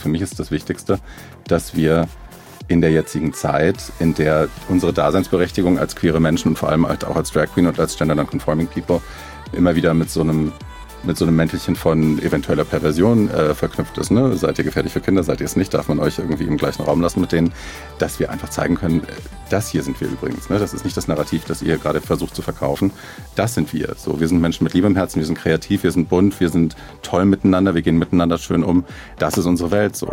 für mich ist das Wichtigste, dass wir in der jetzigen Zeit, in der unsere Daseinsberechtigung als queere Menschen und vor allem halt auch als Drag Queen und als Gender Non-Conforming People immer wieder mit so einem mit so einem Mäntelchen von eventueller Perversion äh, verknüpft ist. Ne? Seid ihr gefährlich für Kinder, seid ihr es nicht, darf man euch irgendwie im gleichen Raum lassen mit denen, dass wir einfach zeigen können, das hier sind wir übrigens. Ne? Das ist nicht das Narrativ, das ihr gerade versucht zu verkaufen. Das sind wir. So, wir sind Menschen mit Liebe im Herzen, wir sind kreativ, wir sind bunt, wir sind toll miteinander, wir gehen miteinander schön um. Das ist unsere Welt so.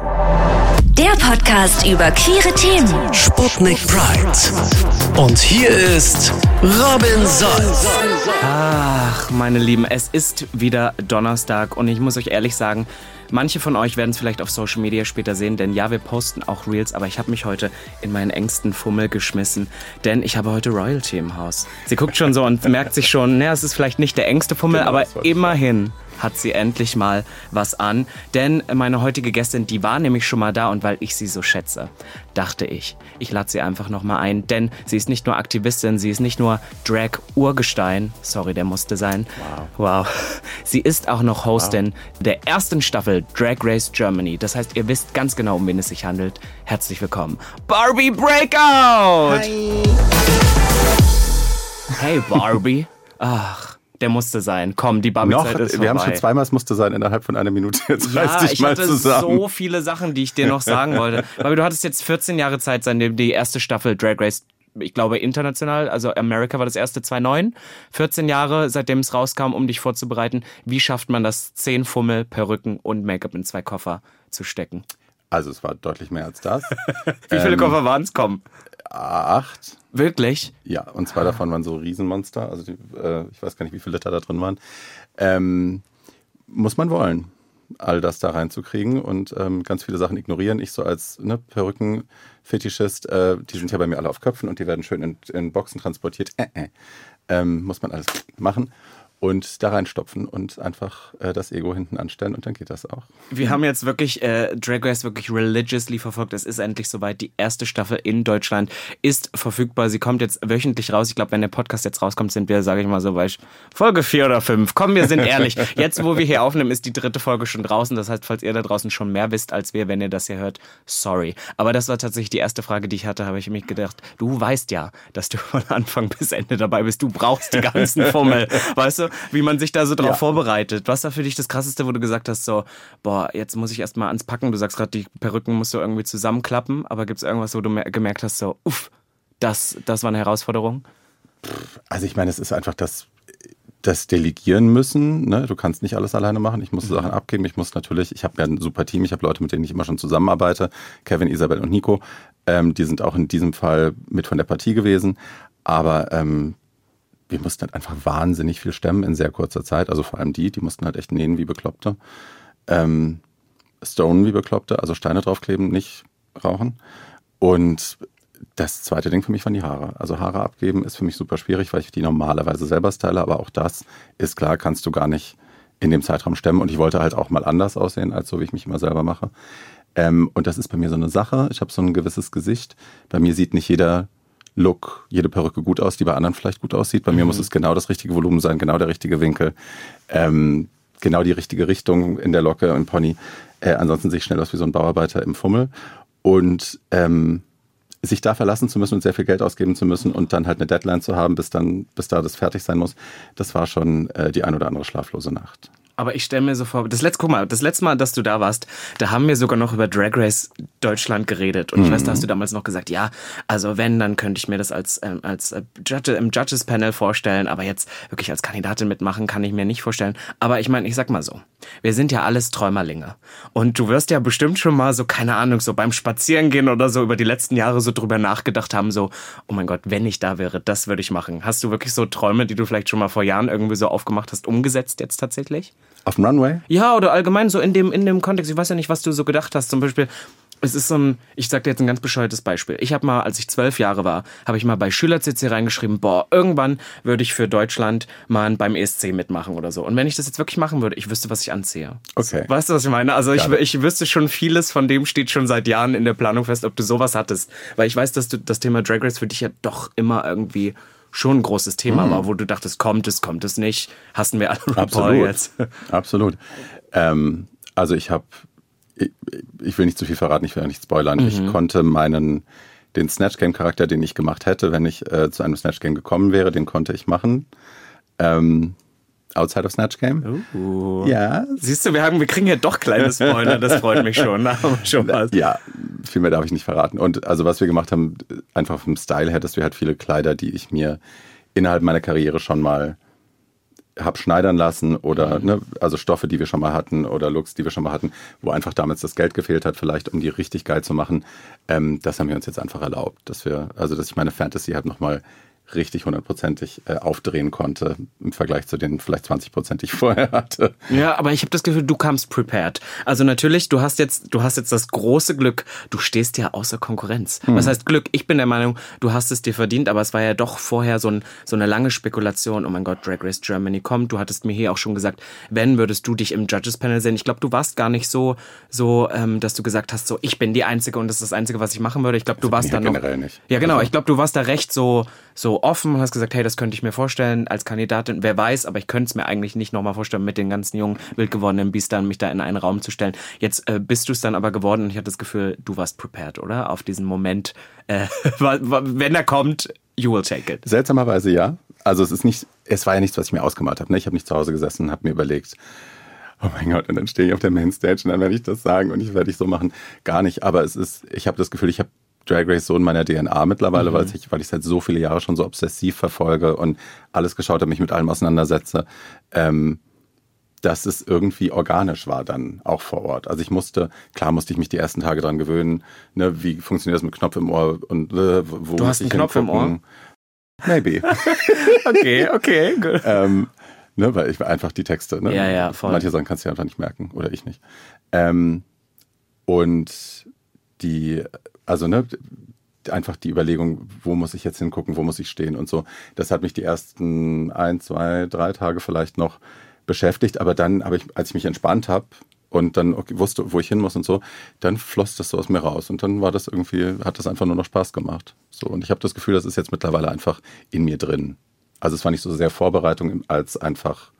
Der Podcast über queere Themen. Sputnik Pride. Und hier ist Robin Solf. Ach, meine Lieben, es ist wieder Donnerstag. Und ich muss euch ehrlich sagen, manche von euch werden es vielleicht auf Social Media später sehen, denn ja, wir posten auch Reels, aber ich habe mich heute in meinen engsten Fummel geschmissen, denn ich habe heute Royalty im Haus. Sie guckt schon so und merkt sich schon, naja, es ist vielleicht nicht der engste Fummel, Genau, aber wollte ich immerhin hat sie endlich mal was an. Denn meine heutige Gästin, die war nämlich schon mal da und weil ich sie so schätze, dachte ich, ich lade sie einfach nochmal ein. Denn sie ist nicht nur Aktivistin, sie ist nicht nur Drag-Urgestein. Sorry, der musste sein. Wow. Wow. Sie ist auch noch Hostin der ersten Staffel Drag Race Germany. Das heißt, ihr wisst ganz genau, um wen es sich handelt. Herzlich willkommen, Barbie Breakout! Hey Barbie. Ach, der musste sein. Komm, die Barbie-Zeit ist vorbei. wir haben schon zweimal es musste sein innerhalb von einer Minute. Jetzt reiß Ja, dich ich mal hatte zusammen. so viele Sachen, die ich dir noch sagen wollte. Aber du hattest jetzt 14 Jahre Zeit, seitdem die erste Staffel Drag Race, ich glaube international, also America war das erste 2009. 14 Jahre, seitdem es rauskam, um dich vorzubereiten. Wie schafft man das, 10 Fummel, Perücken und Make-up in zwei Koffer zu stecken? Also es war deutlich mehr als das. Wie viele Ähm, Koffer waren es? Komm. Acht. Wirklich? Ja, und zwei davon waren so Riesenmonster. Also die, äh, ich weiß gar nicht, wie viele Liter da drin waren. Ähm, muss man wollen, all das da reinzukriegen und ähm, ganz viele Sachen ignorieren. Ich so als ne, Perückenfetischist, äh, die sind ja bei mir alle auf Köpfen und die werden schön in, in Boxen transportiert. Äh, äh. Ähm, muss man alles machen und da reinstopfen und einfach äh, das Ego hinten anstellen und dann geht das auch. Wir haben jetzt wirklich äh, Drag Race wirklich religiously verfolgt. Es ist endlich soweit. Die erste Staffel in Deutschland ist verfügbar. Sie kommt jetzt wöchentlich raus. Ich glaube, wenn der Podcast jetzt rauskommt, sind wir, sage ich mal so, bei Folge 4 oder 5. Komm, wir sind ehrlich. Jetzt, wo wir hier aufnehmen, ist die dritte Folge schon draußen. Das heißt, falls ihr da draußen schon mehr wisst als wir, wenn ihr das hier hört, sorry. Aber das war tatsächlich die erste Frage, die ich hatte. Habe ich mich gedacht, du weißt ja, dass du von Anfang bis Ende dabei bist. Du brauchst die ganzen Fummel. Weißt du, wie man sich da so drauf Ja. vorbereitet? Was war für dich das Krasseste, wo du gesagt hast, so, boah, jetzt muss ich erstmal ans Packen. Du sagst gerade, die Perücken musst du irgendwie zusammenklappen, aber gibt es irgendwas, wo du mer- gemerkt hast, so, uff, das, das war eine Herausforderung? Also ich meine, es ist einfach das, das Delegieren müssen. Ne? Du kannst nicht alles alleine machen. Ich muss Sachen abgeben. Ich muss natürlich, ich habe ja ein super Team. Ich habe Leute, mit denen ich immer schon zusammenarbeite. Kevin, Isabel und Nico. Ähm, die sind auch in diesem Fall mit von der Partie gewesen. Aber ähm, wir mussten halt einfach wahnsinnig viel stemmen in sehr kurzer Zeit. Also vor allem die, die mussten halt echt nähen wie Bekloppte. Ähm, Stone wie Bekloppte, also Steine draufkleben, nicht rauchen. Und das zweite Ding für mich waren die Haare. Also Haare abgeben ist für mich super schwierig, weil ich die normalerweise selber style, aber auch das ist klar, kannst du gar nicht in dem Zeitraum stemmen. Und ich wollte halt auch mal anders aussehen, als so wie ich mich immer selber mache. Ähm, und das ist bei mir so eine Sache. Ich habe so ein gewisses Gesicht. Bei mir sieht nicht jeder Look, jede Perücke gut aus, die bei anderen vielleicht gut aussieht. Bei mir muss es genau das richtige Volumen sein, genau der richtige Winkel, ähm, genau die richtige Richtung in der Locke im Pony. Äh, ansonsten sehe ich schnell aus wie so ein Bauarbeiter im Fummel. Und ähm, sich da verlassen zu müssen und sehr viel Geld ausgeben zu müssen und dann halt eine Deadline zu haben, bis dann, bis da das fertig sein muss, das war schon äh, die ein oder andere schlaflose Nacht. Aber ich stelle mir so vor, das letzte, guck mal, das letzte Mal, dass du da warst, da haben wir sogar noch über Drag Race Deutschland geredet. Und ich weiß, da hast du damals noch gesagt, ja, also wenn, dann könnte ich mir das als, ähm, als äh, Judge, im Judges Panel vorstellen, aber jetzt wirklich als Kandidatin mitmachen, kann ich mir nicht vorstellen. Aber ich meine, ich sag mal so, wir sind ja alles Träumerlinge. Und du wirst ja bestimmt schon mal so, keine Ahnung, so beim Spazierengehen oder so über die letzten Jahre so drüber nachgedacht haben, so, oh mein Gott, wenn ich da wäre, das würde ich machen. Hast du wirklich so Träume, die du vielleicht schon mal vor Jahren irgendwie so aufgemacht hast, umgesetzt jetzt tatsächlich? Auf dem Runway? Ja, oder allgemein so in dem, in dem Kontext. Ich weiß ja nicht, was du so gedacht hast. Zum Beispiel, es ist so ein, ich sag dir jetzt ein ganz bescheuertes Beispiel. Ich habe mal, als ich zwölf Jahre war, habe ich mal bei SchülerCC reingeschrieben, boah, irgendwann würde ich für Deutschland mal beim ESC mitmachen oder so. Und wenn ich das jetzt wirklich machen würde, ich wüsste, was ich anziehe. Okay. Weißt du, was ich meine? Also ich, ich wüsste schon vieles von dem steht schon seit Jahren in der Planung fest, ob du sowas hattest. Weil ich weiß, dass du das Thema Drag Race für dich ja doch immer irgendwie schon ein großes Thema Mhm. war, wo du dachtest, kommt es, kommt es nicht. Hassen wir alle RuPaul Absolut. jetzt. Absolut. Ähm, also ich habe ich, ich will nicht zu viel verraten, ich will ja nicht spoilern. Ich konnte meinen, den Snatch Game Charakter, den ich gemacht hätte, wenn ich äh, zu einem Snatch Game gekommen wäre, den konnte ich machen. Ähm, outside of Snatch Game. Uh. Ja, Siehst du, wir, haben, wir kriegen ja doch kleine Spoiler, das freut mich schon. Da haben wir schon was. Ja, viel mehr darf ich nicht verraten. Und also was wir gemacht haben, einfach vom Style her, dass wir halt viele Kleider, die ich mir innerhalb meiner Karriere schon mal hab schneidern lassen oder ne, also Stoffe, die wir schon mal hatten oder Looks, die wir schon mal hatten, wo einfach damals das Geld gefehlt hat, vielleicht um die richtig geil zu machen. Ähm, das haben wir uns jetzt einfach erlaubt, dass wir, also dass ich meine Fantasy halt nochmal richtig hundertprozentig äh, aufdrehen konnte im Vergleich zu den vielleicht 20 Prozent, die ich vorher hatte. Ja, aber ich habe das Gefühl, du kamst prepared. Also natürlich, du hast jetzt, du hast jetzt das große Glück, du stehst ja außer Konkurrenz. Was heißt Glück? Ich bin der Meinung, du hast es dir verdient, aber es war ja doch vorher so, ein, so eine lange Spekulation. Oh mein Gott, Drag Race Germany kommt. Du hattest mir hier auch schon gesagt, wenn würdest du dich im Judges Panel sehen. Ich glaube, du warst gar nicht so, so, ähm, dass du gesagt hast, so ich bin die Einzige und das ist das Einzige, was ich machen würde. Ich glaube, du warst bin da noch. generell nicht. Ja, genau. Ich glaube, du warst da recht so, so offen und hast gesagt, hey, das könnte ich mir vorstellen als Kandidatin. Wer weiß, aber ich könnte es mir eigentlich nicht nochmal vorstellen, mit den ganzen jungen, wild gewordenen Biestern mich da in einen Raum zu stellen. Jetzt äh, bist du es dann aber geworden und ich hatte das Gefühl, du warst prepared, oder? Auf diesen Moment, äh, wenn er kommt, you will take it. Seltsamerweise ja. Also es ist nicht, es war ja nichts, was ich mir ausgemalt habe. Ne? Ich habe nicht zu Hause gesessen und habe mir überlegt, oh mein Gott, und dann stehe ich auf der Mainstage und dann werde ich das sagen und ich werde ich so machen. Gar nicht. Aber es ist, ich habe das Gefühl, ich habe Drag Race so in meiner DNA mittlerweile, weil ich, weil ich seit so viele Jahre schon so obsessiv verfolge und alles geschaut habe, mich mit allem auseinandersetze. Ähm, dass es irgendwie organisch war dann auch vor Ort. Also ich musste, klar musste ich mich die ersten Tage dran gewöhnen, ne, wie funktioniert das mit Knopf im Ohr und äh, wo Du hast einen Knopf im hingucken? Maybe. Okay, okay, gut. ähm, ne, weil ich einfach die Texte, ne? Ja, ja, voll. Manche Sachen kannst du ja einfach nicht merken oder ich nicht. Ähm, und die, also ne, einfach die Überlegung, wo muss ich jetzt hingucken, wo muss ich stehen und so. Das hat mich die ersten ein, zwei, drei Tage vielleicht noch beschäftigt, aber dann habe ich, als ich mich entspannt habe und dann wusste, wo ich hin muss und so, dann floss das so aus mir raus und dann war das irgendwie, hat das einfach nur noch Spaß gemacht. So und ich habe das Gefühl, das ist jetzt mittlerweile einfach in mir drin. Also es war nicht so sehr Vorbereitung als einfach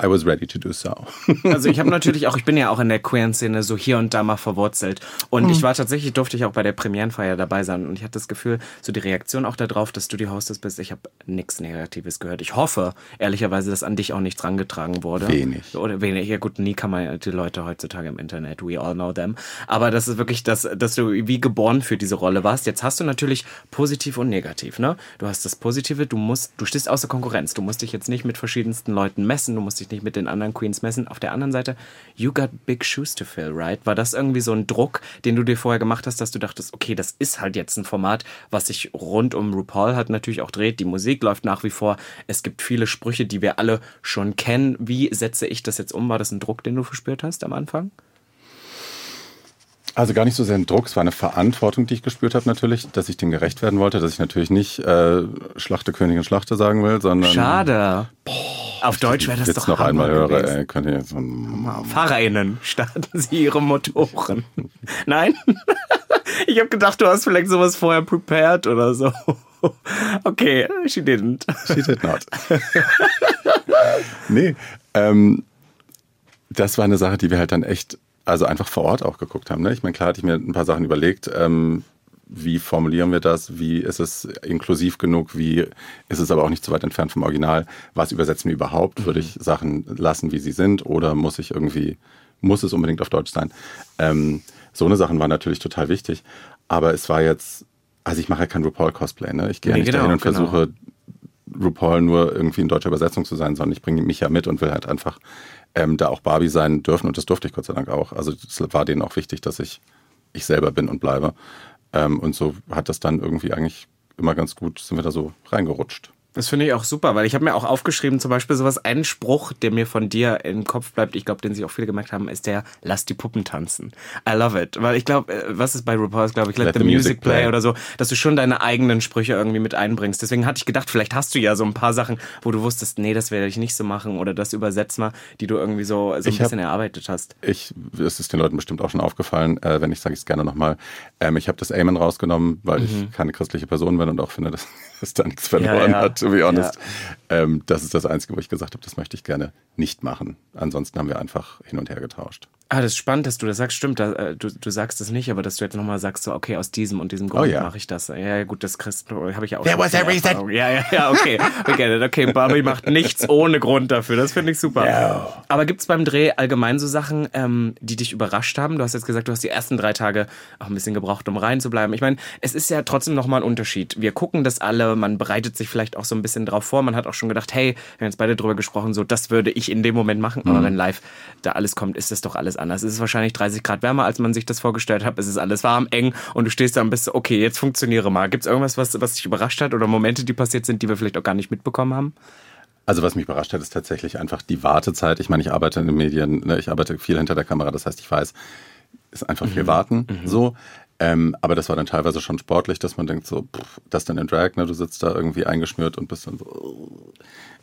I was ready to do so. Also ich habe natürlich auch, ich bin ja auch in der Queer-Szene so hier und da mal verwurzelt. Und ich war tatsächlich, durfte ich auch bei der Premierenfeier dabei sein. Und ich hatte das Gefühl, so die Reaktion auch darauf, dass du die Hostess bist, ich habe nichts Negatives gehört. Ich hoffe, ehrlicherweise, dass an dich auch nichts rangetragen wurde. Wenig. Oder wenig. Ja gut, nie kann man ja die Leute heutzutage im Internet, we all know them. Aber das ist wirklich, das, dass du wie geboren für diese Rolle warst. Jetzt hast du natürlich positiv und negativ, ne? Du hast das Positive, du musst, du stehst außer Konkurrenz. Du musst dich jetzt nicht mit verschiedensten Leuten messen, du musst dich nicht mit den anderen Queens messen. Auf der anderen Seite, you got big shoes to fill, right? War das irgendwie so ein Druck, den du dir vorher gemacht hast, dass du dachtest, okay, das ist halt jetzt ein Format, was sich rund um RuPaul hat natürlich auch dreht. Die Musik läuft nach wie vor. Es gibt viele Sprüche, die wir alle schon kennen. Wie setze ich das jetzt um? War das ein Druck, den du verspürt hast am Anfang? Also gar nicht so sehr ein Druck, es war eine Verantwortung, die ich gespürt habe natürlich, dass ich dem gerecht werden wollte, dass ich natürlich nicht äh, Schlachte Königin Schlachte sagen will, sondern Schade. Auf Deutsch wäre das jetzt doch noch einmal höre, ey, könnt ihr jetzt FahrerInnen starten sie ihre Motoren. Nein? Ich habe gedacht, du hast vielleicht sowas vorher prepared oder so. Okay, she didn't. She did not. nee, ähm, das war eine Sache, die wir halt dann echt, also einfach vor Ort auch geguckt haben. Ne? Ich meine, klar hatte ich mir ein paar Sachen überlegt. Ähm, wie formulieren wir das? Wie ist es inklusiv genug? Wie ist es aber auch nicht zu weit entfernt vom Original? Was übersetzen wir überhaupt? Würde ich Sachen lassen, wie sie sind? Oder muss ich irgendwie, muss es unbedingt auf Deutsch sein? Ähm, so eine Sachen waren natürlich total wichtig. Aber es war jetzt, also ich mache ja kein RuPaul-Cosplay. Ne? Ich gehe ja Nee, nicht genau, dahin und genau. versuche, RuPaul nur irgendwie in deutscher Übersetzung zu sein, sondern ich bringe mich ja mit und will halt einfach ähm, da auch Barbie sein dürfen und das durfte ich Gott sei Dank auch. Also es war denen auch wichtig, dass ich ich selber bin und bleibe. Ähm, und so hat das dann irgendwie eigentlich immer ganz gut, sind wir da so reingerutscht. Das finde ich auch super, weil ich habe mir auch aufgeschrieben, zum Beispiel sowas, ein Spruch, der mir von dir im Kopf bleibt, ich glaube, den sich auch viele gemerkt haben, ist der, lass die Puppen tanzen. I love it. Weil ich glaube, äh, was ist bei RuPaul's, glaube ich, let, the, music play, oder so, dass du schon deine eigenen Sprüche irgendwie mit einbringst. Deswegen hatte ich gedacht, vielleicht hast du ja so ein paar Sachen, wo du wusstest, nee, das werde ich nicht so machen oder das übersetz mal, die du irgendwie so, so ein Ich hab- bisschen erarbeitet hast. Ich, es ist den Leuten bestimmt auch schon aufgefallen, äh, wenn ich sage ich es gerne nochmal. Ähm, ich habe das Amen rausgenommen, weil ich keine christliche Person bin und auch finde, dass, dass da nichts verloren Mhm. Ja, ja. hat, to be honest. Ähm, das ist das Einzige, wo ich gesagt habe, das möchte ich gerne nicht machen. Ansonsten haben wir einfach hin und her getauscht. Ah, das ist spannend, dass du das sagst. Stimmt, da, äh, du, du sagst es nicht, aber dass du jetzt nochmal sagst, so, okay, aus diesem und diesem Grund Oh ja. mache ich das. Ja, ja, gut, das kriegst du, habe ich auch There schon was a reason. Ja, ja, ja, okay. It. Okay, Barbie macht nichts ohne Grund dafür. Das finde ich super. Aber gibt's beim Dreh allgemein so Sachen, ähm, die dich überrascht haben? Du hast jetzt gesagt, du hast die ersten drei Tage auch ein bisschen gebraucht, um rein zu bleiben. Ich meine, es ist ja trotzdem nochmal ein Unterschied. Wir gucken das alle, man bereitet sich vielleicht auch so ein bisschen drauf vor. Man hat auch schon gedacht, hey, wir haben jetzt beide drüber gesprochen, so, das würde ich in dem Moment machen. Aber wenn live da alles kommt, ist das doch alles anders. Es ist wahrscheinlich 30 Grad wärmer, als man sich das vorgestellt hat. Es ist alles warm, eng und du stehst da und bist okay, jetzt funktioniere mal. Gibt's irgendwas, was, was dich überrascht hat oder Momente, die passiert sind, die wir vielleicht auch gar nicht mitbekommen haben? Also was mich überrascht hat, ist tatsächlich einfach die Wartezeit. Ich meine, ich arbeite in den Medien, ne, ich arbeite viel hinter der Kamera, das heißt, ich weiß, ist einfach viel Warten so. Ähm, aber das war dann teilweise schon sportlich, dass man denkt so, pff, das dann in Drag, ne, du sitzt da irgendwie eingeschnürt und bist dann so, oh,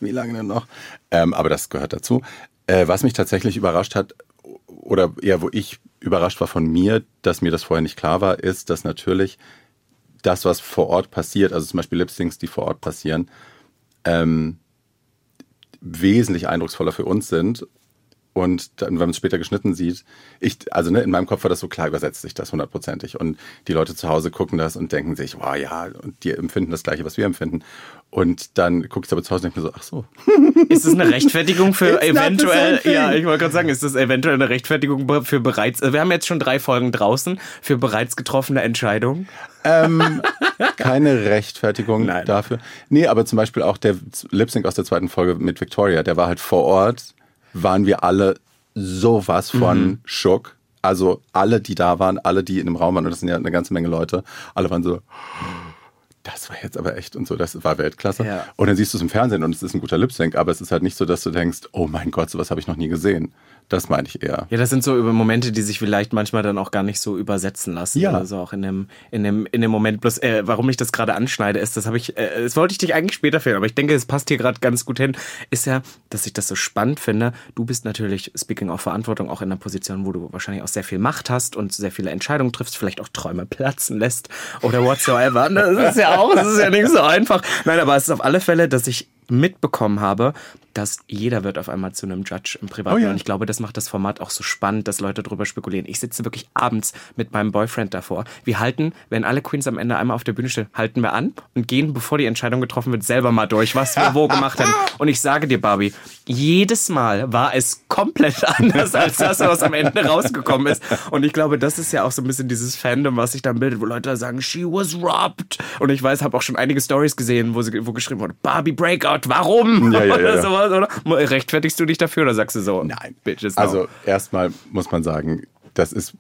wie lange denn noch? Ähm, aber das gehört dazu. Äh, was mich tatsächlich überrascht hat, oder eher wo ich überrascht war von mir, dass mir das vorher nicht klar war, ist, dass natürlich das, was vor Ort passiert, also zum Beispiel Lip-Syncs, die vor Ort passieren, ähm, wesentlich eindrucksvoller für uns sind. Und dann, wenn man es später geschnitten sieht, ich, also ne, in meinem Kopf war das so klar, übersetzt sich das hundertprozentig. Und die Leute zu Hause gucken das und denken sich, wow, ja, und die empfinden das Gleiche, was wir empfinden. Und dann gucke ich aber zu Hause und denke mir so, ach so. Ist das eine Rechtfertigung für eventuell, ja, ich wollte gerade sagen, ist das eventuell eine Rechtfertigung für bereits, äh, wir haben jetzt schon drei Folgen draußen, für bereits getroffene Entscheidungen? Ähm, keine Rechtfertigung Nein. dafür. Nee, aber zum Beispiel auch der Lip Sync aus der zweiten Folge mit Victoria, der war halt vor Ort, waren wir alle sowas von Mhm. schock. Also alle, die da waren, alle, die in dem Raum waren, und das sind ja eine ganze Menge Leute, alle waren so, das war jetzt aber echt und so, das war Weltklasse. Ja. Und dann siehst du es im Fernsehen und es ist ein guter Lip Sync, aber es ist halt nicht so, dass du denkst, oh mein Gott, sowas habe ich noch nie gesehen. Das meine ich eher. Ja, das sind so über Momente, die sich vielleicht manchmal dann auch gar nicht so übersetzen lassen. Ja. Also auch in dem, in dem, in dem Moment. Bloß, äh, warum ich das gerade anschneide, ist, das habe ich, äh, das wollte ich dich eigentlich später filmen, aber ich denke, es passt hier gerade ganz gut hin, ist ja, dass ich das so spannend finde. Du bist natürlich, speaking of Verantwortung, auch in einer Position, wo du wahrscheinlich auch sehr viel Macht hast und sehr viele Entscheidungen triffst, vielleicht auch Träume platzen lässt oder whatsoever. Das ist ja auch, das ist ja nicht so einfach. Nein, aber es ist auf alle Fälle, dass ich mitbekommen habe, dass jeder wird auf einmal zu einem Judge im Privaten. Oh ja. Und ich glaube, das macht das Format auch so spannend, dass Leute drüber spekulieren. Ich sitze wirklich abends mit meinem Boyfriend davor. Wir halten, wenn alle Queens am Ende einmal auf der Bühne stehen, halten wir an und gehen, bevor die Entscheidung getroffen wird, selber mal durch, was wir wo gemacht haben. Und ich sage dir, Barbie, jedes Mal war es komplett anders als das, was am Ende rausgekommen ist. Und ich glaube, das ist ja auch so ein bisschen dieses Fandom, was sich dann bildet, wo Leute sagen, she was robbed. Und ich weiß, habe auch schon einige Stories gesehen, wo, sie, wo geschrieben wurde, Barbie Breakout, warum? Ja, ja, ja. sowas, oder? Rechtfertigst du dich dafür oder sagst du so? Nein. Bitches, no. Also erstmal muss man sagen, das ist,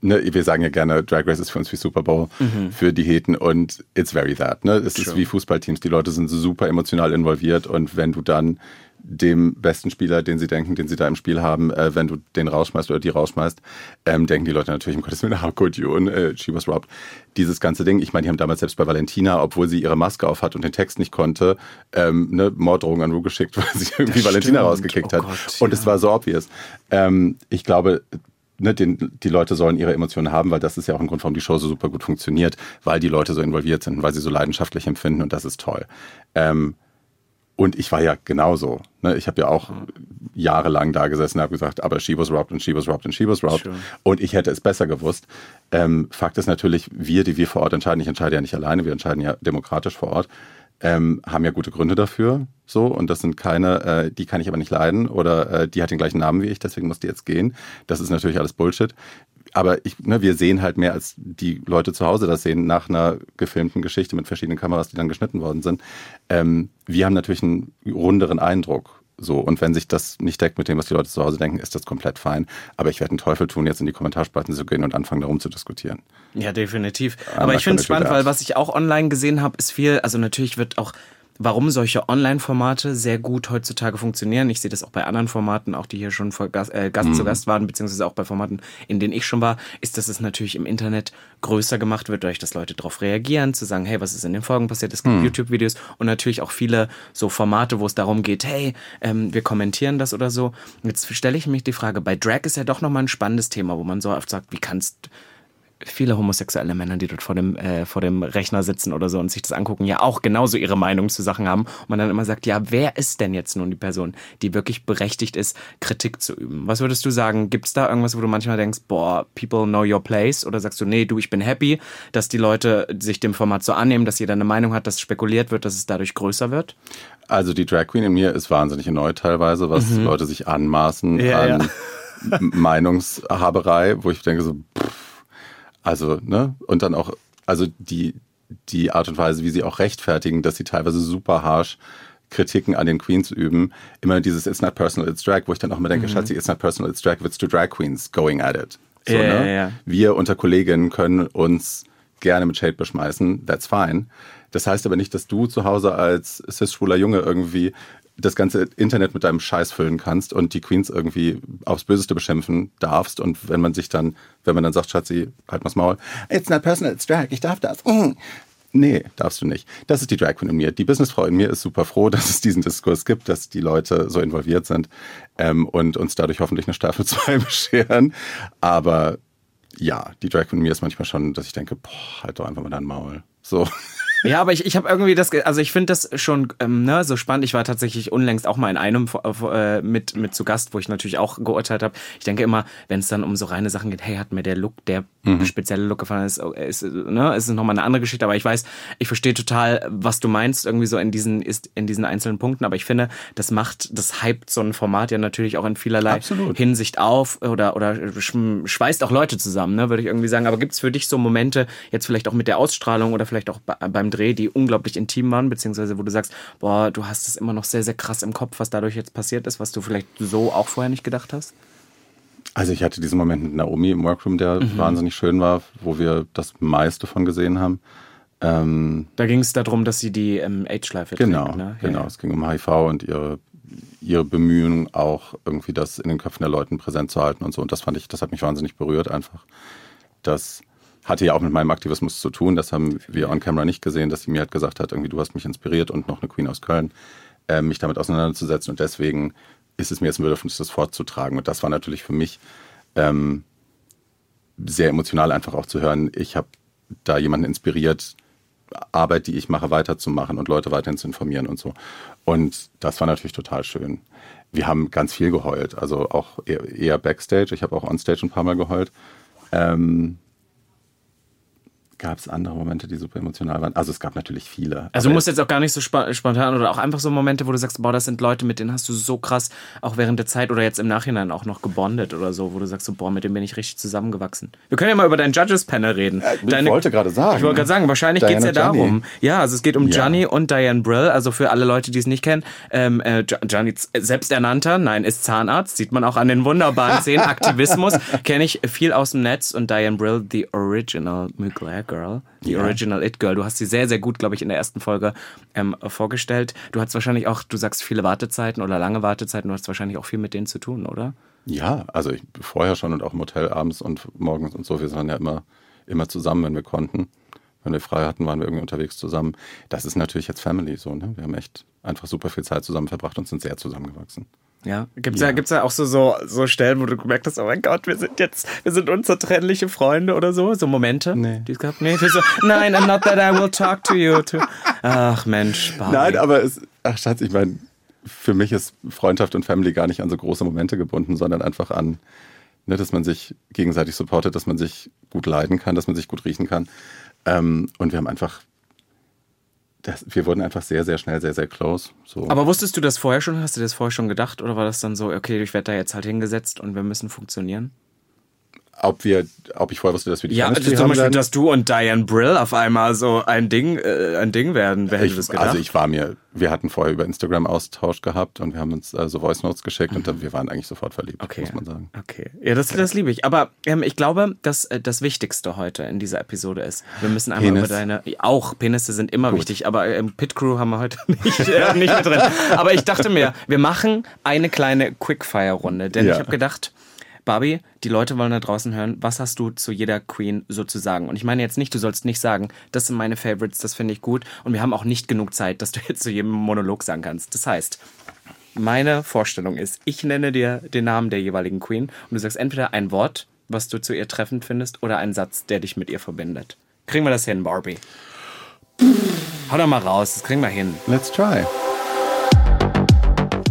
ne, wir sagen ja gerne, Drag Race ist für uns wie Super Bowl, Mhm. für die Heten und it's very that. Ne? Es ist wie Fußballteams, die Leute sind super emotional involviert und wenn du dann dem besten Spieler, den sie denken, den sie da im Spiel haben, äh, wenn du den rausschmeißt oder die rausschmeißt, ähm, denken die Leute natürlich, um Gottes Willen, how could you? Und äh, she was robbed. Dieses ganze Ding, ich meine, die haben damals selbst bei Valentina, obwohl sie ihre Maske auf hat und den Text nicht konnte, ähm, ne, Morddrohungen an Ru geschickt, weil sie irgendwie Valentina stimmt. rausgekickt Oh hat. Gott, und ja. es war so obvious. Ähm, ich glaube, ne, den, die Leute sollen ihre Emotionen haben, weil das ist ja auch ein Grund, warum die Show so super gut funktioniert, weil die Leute so involviert sind, weil sie so leidenschaftlich empfinden und das ist toll. Ähm, und ich war ja genauso. Ne? Ich habe ja auch jahrelang da gesessen und habe gesagt, aber she was robbed und she was robbed und she was robbed. Sure. Und ich hätte es besser gewusst. Ähm, Fakt ist natürlich, wir, die wir vor Ort entscheiden, ich entscheide ja nicht alleine, wir entscheiden ja demokratisch vor Ort, ähm, haben ja gute Gründe dafür. So, und das sind keine, äh, die kann ich aber nicht leiden oder äh, die hat den gleichen Namen wie ich, deswegen muss die jetzt gehen. Das ist natürlich alles Bullshit. Aber ich, ne, wir sehen halt mehr, als die Leute zu Hause das sehen, nach einer gefilmten Geschichte mit verschiedenen Kameras, die dann geschnitten worden sind. Ähm, wir haben natürlich einen runderen Eindruck. So, und wenn sich das nicht deckt mit dem, was die Leute zu Hause denken, ist das komplett fein. Aber ich werde einen Teufel tun, jetzt in die Kommentarspalten zu gehen und anfangen, darum zu diskutieren. Ja, definitiv. Aber not ich finde es spannend, weil was ich auch online gesehen habe, ist viel, also natürlich wird auch, warum solche Online-Formate sehr gut heutzutage funktionieren. Ich sehe das auch bei anderen Formaten, auch die hier schon vor Gast, äh, Gast Mhm. zu Gast waren, beziehungsweise auch bei Formaten, in denen ich schon war, ist, dass es natürlich im Internet größer gemacht wird, dadurch, dass Leute darauf reagieren, zu sagen, hey, was ist in den Folgen passiert? Es gibt Mhm. YouTube-Videos und natürlich auch viele so Formate, wo es darum geht, hey, ähm, wir kommentieren das oder so. Jetzt stelle ich mich die Frage, bei Drag ist ja doch nochmal ein spannendes Thema, wo man so oft sagt, wie kannst viele homosexuelle Männer, die dort vor dem, äh, vor dem Rechner sitzen oder so und sich das angucken, ja auch genauso ihre Meinung zu Sachen haben. Und man dann immer sagt, ja, wer ist denn jetzt nun die Person, die wirklich berechtigt ist, Kritik zu üben? Was würdest du sagen? Gibt es da irgendwas, wo du manchmal denkst, boah, people know your place? Oder sagst du, nee, du, ich bin happy, dass die Leute sich dem Format so annehmen, dass jeder eine Meinung hat, dass spekuliert wird, dass es dadurch größer wird? Also die Drag Queen in mir ist wahnsinnig neu teilweise, was mhm. Leute sich anmaßen ja, an ja. Meinungshaberei, wo ich denke so, pff, also, ne? Und dann auch, also die, die Art und Weise, wie sie auch rechtfertigen, dass sie teilweise super harsh Kritiken an den Queens üben. Immer dieses It's not personal, it's drag, wo ich dann auch immer denke, mhm. Schatzi, it's not personal, it's drag, it's two drag queens going at it. So, ja, ne? ja, ja. Wir unter Kolleginnen können uns gerne mit Shade beschmeißen, that's fine. Das heißt aber nicht, dass du zu Hause als cis-schwuler Junge irgendwie das ganze Internet mit deinem Scheiß füllen kannst und die Queens irgendwie aufs Böseste beschimpfen darfst. Und wenn man sich dann, wenn man dann sagt, Schatzi, halt mal's Maul, it's not personal, it's drag, ich darf das. Mm. Nee, darfst du nicht. Das ist die Drag Queen in mir. Die Businessfrau in mir ist super froh, dass es diesen Diskurs gibt, dass die Leute so involviert sind ähm, und uns dadurch hoffentlich eine Staffel 2 bescheren. Aber ja, die Drag Queen in mir ist manchmal schon, dass ich denke, boah, halt doch einfach mal dein Maul. So. Ja, aber ich, ich habe irgendwie das, also ich finde das schon ähm, ne, so spannend. Ich war tatsächlich unlängst auch mal in einem äh, mit, mit zu Gast, wo ich natürlich auch geurteilt habe. Ich denke immer, wenn es dann um so reine Sachen geht, hey, hat mir der Look, der mhm. spezielle Look gefallen, ist, ist, ne, ist nochmal eine andere Geschichte. Aber ich weiß, ich verstehe total, was du meinst, irgendwie so in diesen, ist, in diesen einzelnen Punkten. Aber ich finde, das macht, das hypt so ein Format ja natürlich auch in vielerlei Absolut. Hinsicht auf oder, oder schweißt auch Leute zusammen, ne, würde ich irgendwie sagen. Aber gibt es für dich so Momente, jetzt vielleicht auch mit der Ausstrahlung oder vielleicht auch beim Dreh, die unglaublich intim waren, beziehungsweise wo du sagst, boah, du hast es immer noch sehr, sehr krass im Kopf, was dadurch jetzt passiert ist, was du vielleicht so auch vorher nicht gedacht hast? Also ich hatte diesen Moment mit Naomi im Workroom, der mhm. wahnsinnig schön war, wo wir das meiste von gesehen haben. Ähm, da ging es darum, dass sie die ähm, Age-Schleife Genau, trinkt, ne? genau. Ja. Es ging um HIV und ihre, ihre Bemühungen auch irgendwie das in den Köpfen der Leuten präsent zu halten und so. Und das fand ich, das hat mich wahnsinnig berührt einfach, dass hatte ja auch mit meinem Aktivismus zu tun. Das haben wir on camera nicht gesehen, dass sie mir halt gesagt hat, irgendwie du hast mich inspiriert und noch eine Queen aus Köln, äh, mich damit auseinanderzusetzen. Und deswegen ist es mir jetzt ein Bedürfnis, das fortzutragen. Und das war natürlich für mich ähm, sehr emotional einfach auch zu hören. Ich habe da jemanden inspiriert, Arbeit, die ich mache, weiterzumachen und Leute weiterhin zu informieren und so. Und das war natürlich total schön. Wir haben ganz viel geheult, also auch eher, Backstage. Ich habe auch Onstage ein paar Mal geheult. Ähm, gab es andere Momente, die super emotional waren? Also es gab natürlich viele. Also du musst jetzt auch gar nicht so spontan oder auch einfach so Momente, wo du sagst, boah, das sind Leute, mit denen hast du so krass auch während der Zeit oder jetzt im Nachhinein auch noch gebondet oder so, wo du sagst, so, boah, mit dem bin ich richtig zusammengewachsen. Wir können ja mal über dein Judges-Panel reden. Ja, Deine, ich wollte gerade sagen. Ich wollte gerade sagen, wahrscheinlich geht es ja darum. Ja, also es geht um ja. Gianni und Diane Brill. Also für alle Leute, die es nicht kennen, ähm, äh, Gianni selbsternannter, nein, ist Zahnarzt, sieht man auch an den wunderbaren Szenen. Aktivismus kenne ich viel aus dem Netz und Diane Brill, the original Mugler Girl die ja. Original It Girl. Du hast sie sehr, sehr gut, glaube ich, in der ersten Folge ähm, vorgestellt. Du hast wahrscheinlich auch, du sagst viele Wartezeiten oder lange Wartezeiten, du hast wahrscheinlich auch viel mit denen zu tun, oder? Ja, also ich, vorher schon und auch im Hotel abends und morgens und so. Wir waren ja immer, immer zusammen, wenn wir konnten. Wenn wir frei hatten, waren wir irgendwie unterwegs zusammen. Das ist natürlich jetzt Family so. Ne? Wir haben echt einfach super viel Zeit zusammen verbracht und sind sehr zusammengewachsen. Ja, gibt's ja, ja gibt's ja auch so, so, so Stellen, wo du gemerkt hast, oh mein Gott, wir sind jetzt, wir sind unzertrennliche Freunde oder so, so Momente, nee. die es gab. Nee, so, nein, I'm not that I will talk to you. To. Ach Mensch, Barbie. Nein, aber es, ach Schatz, ich meine, für mich ist Freundschaft und Family gar nicht an so große Momente gebunden, sondern einfach an, ne, dass man sich gegenseitig supportet, dass man sich gut leiden kann, dass man sich gut riechen kann. Ähm, und wir haben einfach das, wir wurden einfach sehr, sehr schnell sehr, sehr close. So. Aber wusstest du das vorher schon? Hast du das vorher schon gedacht? Oder war das dann so, okay, ich werde da jetzt halt hingesetzt und wir müssen funktionieren? Ob wir, ob ich vorher wusste, dass wir die Ja, also zum Beispiel, dass du und Diane Brill auf einmal so ein Ding, äh, ein Ding werden. Wer hätte ich, das gedacht? Also ich war mir, wir hatten vorher über Instagram Austausch gehabt und wir haben uns äh, so Voice Notes geschickt mhm. und dann, wir waren eigentlich sofort verliebt, okay. muss man sagen. Okay, ja, das, das liebe ich. Aber ähm, ich glaube, dass äh, das Wichtigste heute in dieser Episode ist, wir müssen einmal Penis. über deine, auch Penisse sind immer Gut. wichtig, aber ähm, Pit Crew haben wir heute nicht, äh, nicht mit drin. Aber ich dachte mir, wir machen eine kleine Quickfire-Runde, denn ja. ich habe gedacht, Barbie, die Leute wollen da draußen hören, was hast du zu jeder Queen sozusagen? Und ich meine jetzt nicht, du sollst nicht sagen, das sind meine Favorites, das finde ich gut. Und wir haben auch nicht genug Zeit, dass du jetzt zu jedem Monolog sagen kannst. Das heißt, meine Vorstellung ist, ich nenne dir den Namen der jeweiligen Queen und du sagst entweder ein Wort, was du zu ihr treffend findest oder ein Satz, der dich mit ihr verbindet? Kriegen wir das hin, Barbie? Hau doch mal raus, das kriegen wir hin. Let's try.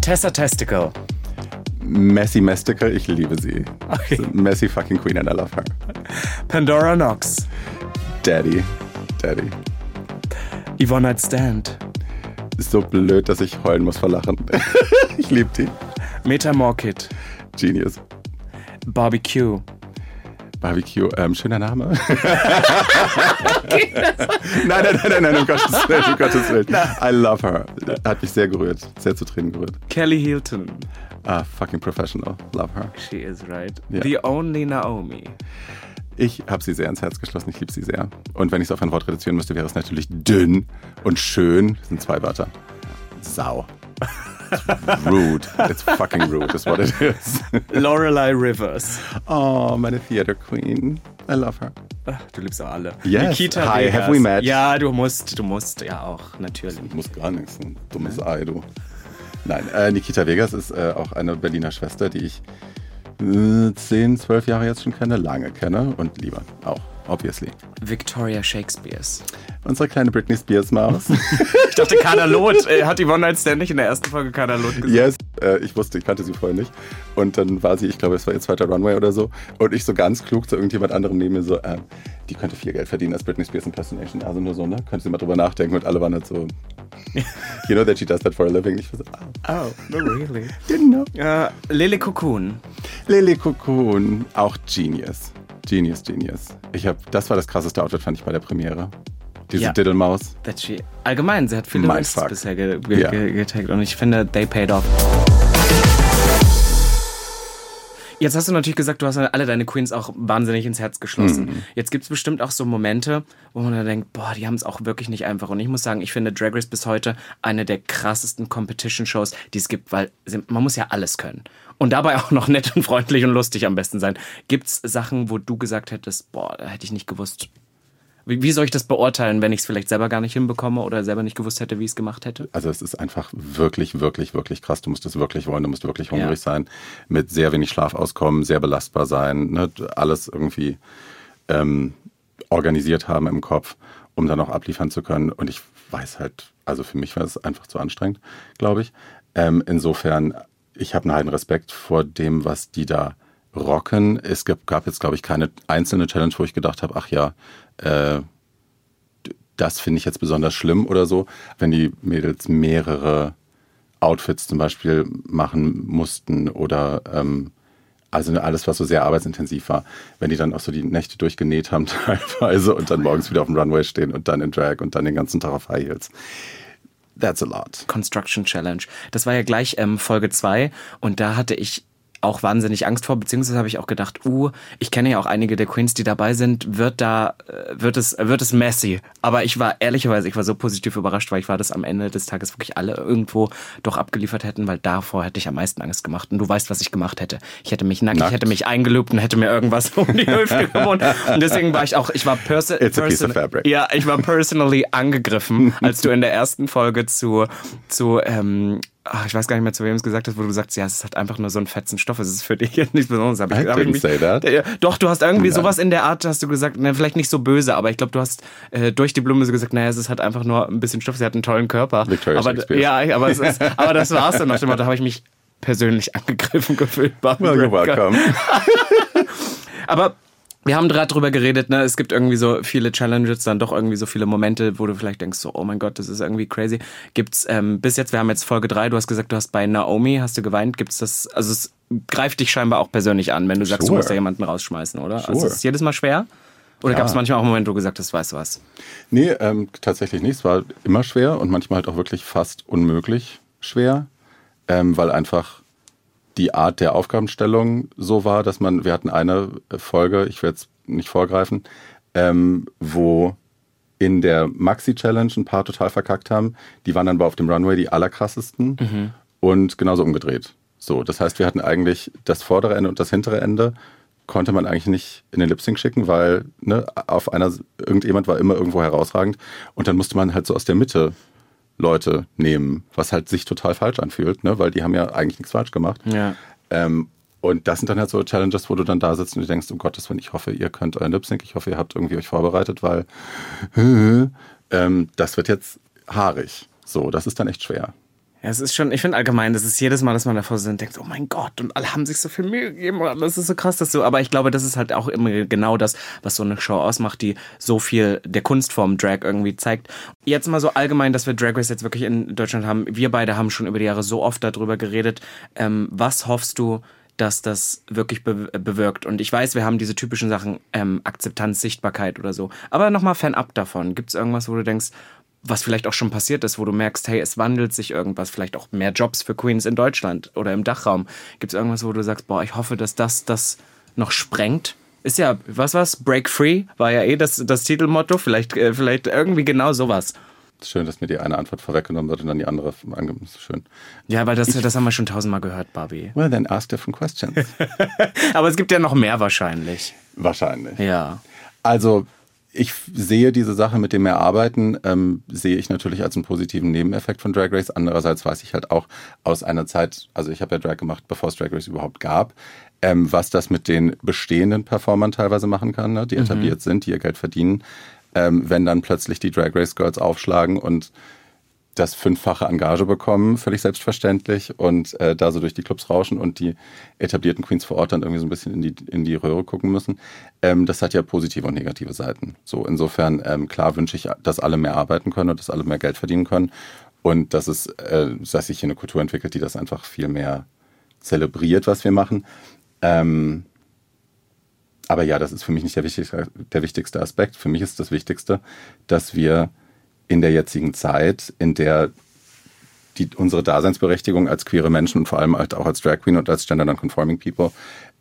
Tessa Testicle. Messy Mesticle, ich liebe sie. Okay. So Messy fucking Queen and I love her. Pandora Knox. Daddy. Daddy. Yvonne Night Stand. Ist so blöd, dass ich heulen muss vor Lachen. ich liebe die. Meta Morkit. Genius. Barbecue. Barbecue, ähm, schöner Name. nein, nein, nein, nein, nein, um Gottes Willen, um Gottes Willen. I love her. Hat mich sehr gerührt, sehr zu Tränen gerührt. Kelly Hilton. Ah, fucking professional. Love her. She is right. Ja. The only Naomi. Ich habe sie sehr ans Herz geschlossen, ich liebe sie sehr. Und wenn ich es auf ein Wort reduzieren müsste, wäre es natürlich dünn und schön. Das sind zwei Wörter. Sau. It's rude. It's fucking rude, is what it is. Lorelei Rivers. Oh, meine Theater Queen. I love her. Ach, Du liebst auch alle. Yes. Nikita Hi, Vegas. have we met? Ja, du musst, du musst, ja auch, natürlich. Ich muss gar nichts. Ein dummes Ei, du. Nein, äh, Nikita Vegas ist äh, auch eine Berliner Schwester, die ich äh, 10, 12 Jahre jetzt schon kenne, lange kenne und liebe. Auch, obviously. Victoria Shakespeares. Unsere kleine Britney Spears Maus. Ich dachte, Kadalot. äh, Hat Yvonne Night Stand nicht in der ersten Folge Kadalot gesagt? yes, äh, ich wusste, ich kannte sie vorher nicht. Und dann war sie, ich glaube, es war ihr zweiter Runway oder so. Und ich so ganz klug zu irgendjemand anderem neben mir so, ähm, die könnte viel Geld verdienen als Britney Spears Impersonation. Also nur so, ne? Könnte sie mal drüber nachdenken. Und alle waren halt so, you know that she does that for a living. Ich war so, oh, Oh, no really. didn't know. Äh, Lele Cocoon. Lily Cocoon, auch Genius. Genius, Genius. Ich habe, das war das krasseste Outfit, fand ich bei der Premiere. Diese Ja. Diddlemaus. Allgemein, sie hat viele Mein Risks Fuck. bisher ge ge Ja. ge getaggt und ich finde, they paid off. Jetzt hast du natürlich gesagt, du hast alle deine Queens auch wahnsinnig ins Herz geschlossen. Mhm. Jetzt gibt es bestimmt auch so Momente, wo man dann denkt, boah, die haben es auch wirklich nicht einfach. Und ich muss sagen, ich finde Drag Race bis heute eine der krassesten Competition-Shows, die es gibt, weil man muss ja alles können. Und dabei auch noch nett und freundlich und lustig am besten sein. Gibt es Sachen, wo du gesagt hättest, boah, da hätte ich nicht gewusst, wie, wie soll ich das beurteilen, wenn ich es vielleicht selber gar nicht hinbekomme oder selber nicht gewusst hätte, wie ich es gemacht hätte? Also es ist einfach wirklich, wirklich, wirklich krass. Du musst es wirklich wollen, du musst wirklich hungrig Ja. sein, mit sehr wenig Schlaf auskommen, sehr belastbar sein, ne? alles irgendwie ähm, organisiert haben im Kopf, um dann auch abliefern zu können. Und ich weiß halt, also für mich war es einfach zu anstrengend, glaube ich. Ähm, insofern, ich habe einen heiden Respekt vor dem, was die da rocken. Es gab, jetzt, glaube ich, keine einzelne Challenge, wo ich gedacht habe, ach ja, äh, das finde ich jetzt besonders schlimm oder so, wenn die Mädels mehrere Outfits zum Beispiel machen mussten oder ähm, also alles, was so sehr arbeitsintensiv war, wenn die dann auch so die Nächte durchgenäht haben teilweise und dann morgens wieder auf dem Runway stehen und dann in Drag und dann den ganzen Tag auf High Heels. That's a lot. Construction Challenge. Das war ja gleich ähm, Folge 2 und da hatte ich auch wahnsinnig Angst vor, beziehungsweise habe ich auch gedacht, uh, ich kenne ja auch einige der Queens, die dabei sind, wird da, äh, wird es, wird es messy. Aber ich war ehrlicherweise, ich war so positiv überrascht, weil ich war, dass am Ende des Tages wirklich alle irgendwo doch abgeliefert hätten, weil davor hätte ich am meisten Angst gemacht. Und du weißt, was ich gemacht hätte. Ich hätte mich nackt, Nackt? ich hätte mich eingelübt und hätte mir irgendwas um die Hüfte gewohnt. Und deswegen war ich auch, ich war perso ja, ich war personally angegriffen, als du in der ersten Folge zu, zu ähm, ach, ich weiß gar nicht mehr, zu wem es gesagt hast, wo du sagst, ja, es hat einfach nur so einen fetzen Stoff, es ist für dich jetzt nichts Besonderes. Hab I hab didn't say that. Ja, Doch, du hast irgendwie Nein. sowas in der Art, hast du gesagt, ne, vielleicht nicht so böse, aber ich glaube, du hast äh, durch die Blume so gesagt, naja, es ist halt einfach nur ein bisschen Stoff, sie hat einen tollen Körper. Victoria aber, ja, aber, es ist, aber das war's dann Motto, da habe ich mich persönlich angegriffen gefühlt. Well, you're welcome. Aber wir haben gerade drüber geredet, ne? Es gibt irgendwie so viele Challenges, dann doch irgendwie so viele Momente, wo du vielleicht denkst, so, oh mein Gott, das ist irgendwie crazy. Gibt's ähm, bis jetzt, wir haben jetzt Folge 3, du hast gesagt, du hast bei Naomi, hast du geweint, gibt's das, also es greift dich scheinbar auch persönlich an, wenn du sagst, du Sure. musst da jemanden rausschmeißen, oder? Also Sure. ist es jedes Mal schwer? Oder Ja. gab es manchmal auch Momente, wo du gesagt hast, weißt du was? Nee, ähm, tatsächlich nicht. Es war immer schwer und manchmal halt auch wirklich fast unmöglich schwer, ähm, weil einfach die Art der Aufgabenstellung so war, dass man, wir hatten eine Folge, ich will jetzt nicht vorgreifen, ähm, wo in der Maxi-Challenge ein paar total verkackt haben. Die waren dann aber auf dem Runway die allerkrassesten und genauso umgedreht. So, das heißt, wir hatten eigentlich das vordere Ende und das hintere Ende konnte man eigentlich nicht in den Lip-Sync schicken, weil ne, auf einer irgendjemand war immer irgendwo herausragend und dann musste man halt so aus der Mitte Leute nehmen, was halt sich total falsch anfühlt, ne, weil die haben ja eigentlich nichts falsch gemacht. Ja. Ähm, Und das sind dann halt so Challenges, wo du dann da sitzt und du denkst, um Gottes Willen, ich hoffe, ihr könnt euren Lip Sync, ich hoffe, ihr habt irgendwie euch vorbereitet, weil ähm, das wird jetzt haarig. So, das ist dann echt schwer. Ja, es ist schon, ich finde allgemein, das ist jedes Mal, dass man davor sitzt und denkt, oh mein Gott, und alle haben sich so viel Mühe gegeben, und das ist so krass, dass so, aber ich glaube, das ist halt auch immer genau das, was so eine Show ausmacht, die so viel der Kunstform Drag irgendwie zeigt. Jetzt mal so allgemein, dass wir Drag Race jetzt wirklich in Deutschland haben. Wir beide haben schon über die Jahre so oft darüber geredet. Ähm, was hoffst du, dass das wirklich be bewirkt. Und ich weiß, wir haben diese typischen Sachen, ähm, Akzeptanz, Sichtbarkeit oder so. Aber nochmal fernab davon. Gibt es irgendwas, wo du denkst, was vielleicht auch schon passiert ist, wo du merkst, hey, es wandelt sich irgendwas, vielleicht auch mehr Jobs für Queens in Deutschland oder im Dachraum. Gibt es irgendwas, wo du sagst, boah, ich hoffe, dass das das noch sprengt? Ist ja, was was? Break Free war ja eh das, das Titelmotto. Vielleicht, äh, vielleicht irgendwie genau sowas. Schön, dass mir die eine Antwort vorweggenommen wird und dann die andere angenommen ist. Schön. Ja, weil das, das haben wir schon tausendmal gehört, Barbie. Well, then ask different questions. Aber es gibt ja noch mehr wahrscheinlich. Wahrscheinlich. Ja. Also, ich sehe diese Sache mit dem mehr Arbeiten, ähm, sehe ich natürlich als einen positiven Nebeneffekt von Drag Race. Andererseits weiß ich halt auch aus einer Zeit, also ich habe ja Drag gemacht, bevor es Drag Race überhaupt gab, ähm, was das mit den bestehenden Performern teilweise machen kann, ne, die etabliert sind, die ihr Geld verdienen ähm, wenn dann plötzlich die Drag Race Girls aufschlagen und das fünffache Engage bekommen, völlig selbstverständlich, und äh, da so durch die Clubs rauschen und die etablierten Queens vor Ort dann irgendwie so ein bisschen in die, in die Röhre gucken müssen. Ähm, das hat ja positive und negative Seiten. So, insofern, ähm, klar wünsche ich, dass alle mehr arbeiten können und dass alle mehr Geld verdienen können und dass es, äh, dass sich hier eine Kultur entwickelt, die das einfach viel mehr zelebriert, was wir machen. Ähm, aber ja, das ist für mich nicht der wichtigste, der wichtigste Aspekt. Für mich ist das Wichtigste, dass wir in der jetzigen Zeit, in der die, unsere Daseinsberechtigung als queere Menschen und vor allem halt auch als Drag Queen und als Gender Non-Conforming People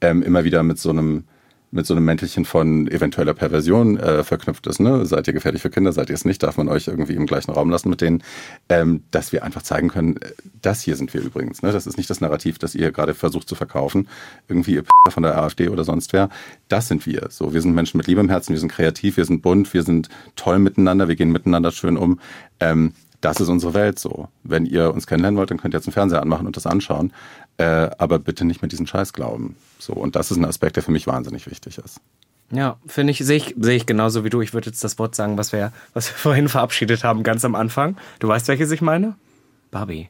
ähm, immer wieder mit so einem mit so einem Mäntelchen von eventueller Perversion äh, verknüpft ist. Ne? Seid ihr gefährlich für Kinder, seid ihr es nicht, darf man euch irgendwie im gleichen Raum lassen mit denen, ähm, dass wir einfach zeigen können, äh, das hier sind wir übrigens. Ne? Das ist nicht das Narrativ, das ihr gerade versucht zu verkaufen, irgendwie ihr P von der AfD oder sonst wer. Das sind wir. So, wir sind Menschen mit Liebe im Herzen, wir sind kreativ, wir sind bunt, wir sind toll miteinander, wir gehen miteinander schön um. Ähm, das ist unsere Welt so. Wenn ihr uns kennenlernen wollt, dann könnt ihr jetzt einen Fernseher anmachen und das anschauen. Äh, aber bitte nicht mit diesen Scheiß glauben. So, und das ist ein Aspekt, der für mich wahnsinnig wichtig ist. Ja, finde ich, sehe ich, sehe ich genauso wie du. Ich würde jetzt das Wort sagen, was wir, was wir vorhin verabschiedet haben, ganz am Anfang. Du weißt, welches ich meine? Barbie.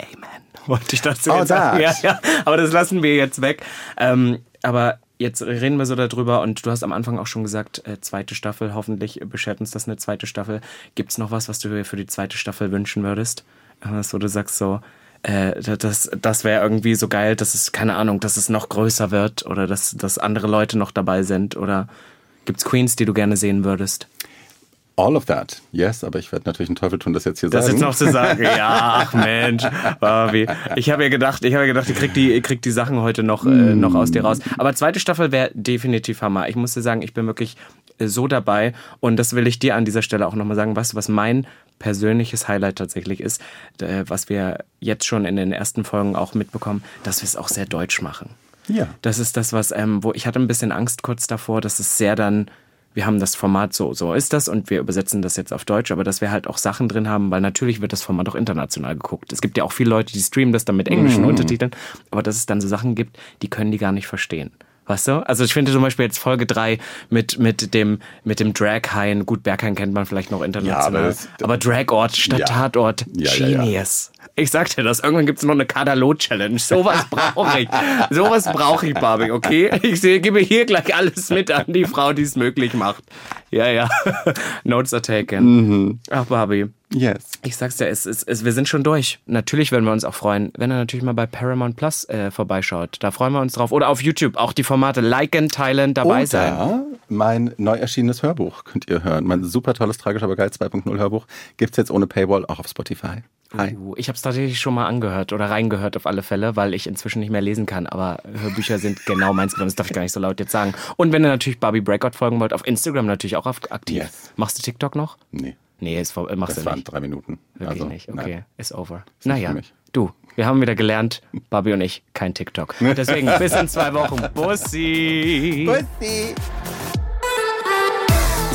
Amen. Wollte ich dazu Oh, jetzt sagen. Ja, ja, aber das lassen wir jetzt weg. Ähm, aber jetzt reden wir so darüber und du hast am Anfang auch schon gesagt, äh, zweite Staffel, hoffentlich beschert uns das eine zweite Staffel. Gibt es noch was, was du dir für die zweite Staffel wünschen würdest? Was, wo du sagst so, äh, das, das wäre irgendwie so geil, dass es, keine Ahnung, dass es noch größer wird oder dass, dass andere Leute noch dabei sind oder gibt's Queens, die du gerne sehen würdest? All of that, yes, aber ich werde natürlich einen Teufel tun, das jetzt hier Das sagen. jetzt noch zu sagen, ja, ach Mensch, Barbie. Ich habe ja gedacht, ich habe ja gedacht, ihr kriegt die, ihr kriegt die Sachen heute noch, äh, noch aus dir raus. Aber zweite Staffel wäre definitiv Hammer. Ich muss dir sagen, ich bin wirklich äh, so dabei und das will ich dir an dieser Stelle auch nochmal sagen, du, was mein persönliches Highlight tatsächlich ist, äh, was wir jetzt schon in den ersten Folgen auch mitbekommen, dass wir es auch sehr deutsch machen. ja. Das ist das, was, ähm, wo ich hatte ein bisschen Angst kurz davor, dass es sehr dann, wir haben das Format so, so ist das und wir übersetzen das jetzt auf Deutsch, aber dass wir halt auch Sachen drin haben, weil natürlich wird das Format auch international geguckt. Es gibt ja auch viele Leute, die streamen das dann mit englischen Untertiteln, aber dass es dann so Sachen gibt, die können die gar nicht verstehen. Weißt du? Also ich finde zum Beispiel jetzt Folge 3 mit, mit dem, mit dem Drag-Hain, gut, Berghain kennt man vielleicht noch international, Ja, aber das- aber Dragort statt Ja. Tatort, Ja. Genius. Ich sag dir das, irgendwann gibt's noch eine Kadalot-Challenge. Sowas brauche ich. Sowas brauche ich, Barbie, okay? Ich seh- gebe hier gleich alles mit an die Frau, die es möglich macht. Ja, ja. Notes are taken. Ach, Barbie. Yes. Ich sag's dir, es, es, es, wir sind schon durch. Natürlich werden wir uns auch freuen, wenn er natürlich mal bei Paramount Plus äh, vorbeischaut. Da freuen wir uns drauf. Oder auf YouTube auch die Formate liken, teilen, dabei sein. Oder mein neu erschienenes Hörbuch könnt ihr hören. Mein super tolles, tragisch, aber geil 2.0 Hörbuch gibt's jetzt ohne Paywall auch auf Spotify. Hi. Uh, ich habe es tatsächlich schon mal angehört oder reingehört auf alle Fälle, weil ich inzwischen nicht mehr lesen kann. Aber Hörbücher sind genau meins geworden. Das darf ich gar nicht so laut jetzt sagen. Und wenn ihr natürlich Barbie Breakout folgen wollt, auf Instagram natürlich auch aktiv. Yes. Machst du TikTok noch? Nee, Nee, ist, vor- machst das du waren nicht. drei Minuten. Wirklich Also, nicht. nein. Okay, ist over. Ist naja, du, wir haben wieder gelernt, Barbie und ich, kein TikTok. Deswegen bis in zwei Wochen. Bussi. Bussi.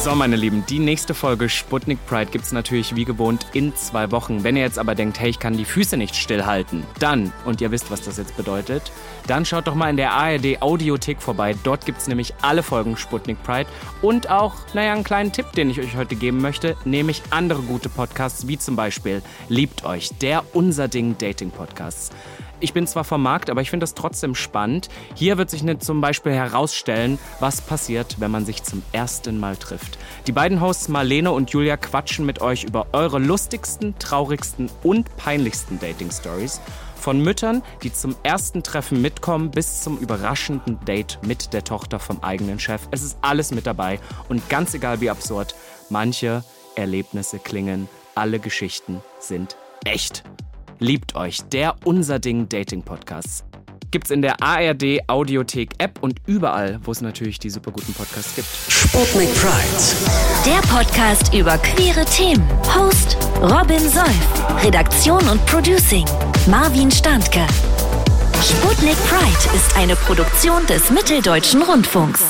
So, meine Lieben, die nächste Folge Sputnik Pride gibt's natürlich wie gewohnt in zwei Wochen. Wenn ihr jetzt aber denkt, hey, ich kann die Füße nicht stillhalten, dann, und ihr wisst, was das jetzt bedeutet, dann schaut doch mal in der ARD Audiothek vorbei. Dort gibt's nämlich alle Folgen Sputnik Pride und auch, naja, einen kleinen Tipp, den ich euch heute geben möchte, nämlich andere gute Podcasts, wie zum Beispiel Liebt euch, der Unser Ding Dating Podcasts. Ich bin zwar vom Markt, aber ich finde das trotzdem spannend. Hier wird sich ne, zum Beispiel herausstellen, was passiert, wenn man sich zum ersten Mal trifft. Die beiden Hosts Marlene und Julia quatschen mit euch über eure lustigsten, traurigsten und peinlichsten Dating-Stories. Von Müttern, die zum ersten Treffen mitkommen, bis zum überraschenden Date mit der Tochter vom eigenen Chef. Es ist alles mit dabei und ganz egal wie absurd, manche Erlebnisse klingen, alle Geschichten sind echt. Liebt euch, der Unser Ding Dating Podcast. Gibt's in der ARD Audiothek App und überall, wo es natürlich die super guten Podcasts gibt. Sputnik Pride. Der Podcast über queere Themen. Host Robin Solf. Redaktion und Producing Marvin Standke. Sputnik Pride ist eine Produktion des Mitteldeutschen Rundfunks.